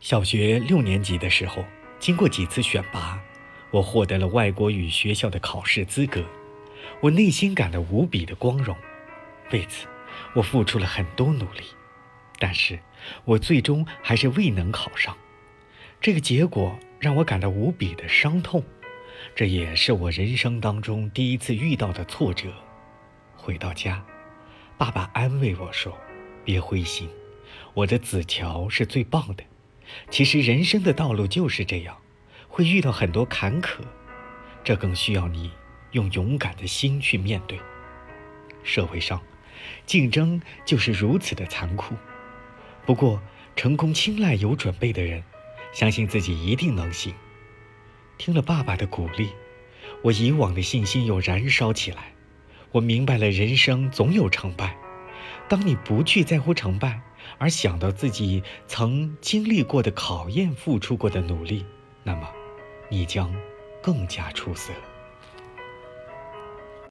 小学六年级的时候，经过几次选拔，我获得了外国语学校的考试资格，我内心感到无比的光荣。为此，我付出了很多努力，但是我最终还是未能考上。这个结果让我感到无比的伤痛，这也是我人生当中第一次遇到的挫折。回到家，爸爸安慰我说：“别灰心，我的子乔是最棒的。”其实人生的道路就是这样，会遇到很多坎坷，这更需要你用勇敢的心去面对。社会上，竞争就是如此的残酷。不过，成功青睐有准备的人，相信自己一定能行。听了爸爸的鼓励，我以往的信心又燃烧起来。我明白了，人生总有成败。当你不去在乎成败，而想到自己曾经历过的考验、付出过的努力，那么，你将更加出色。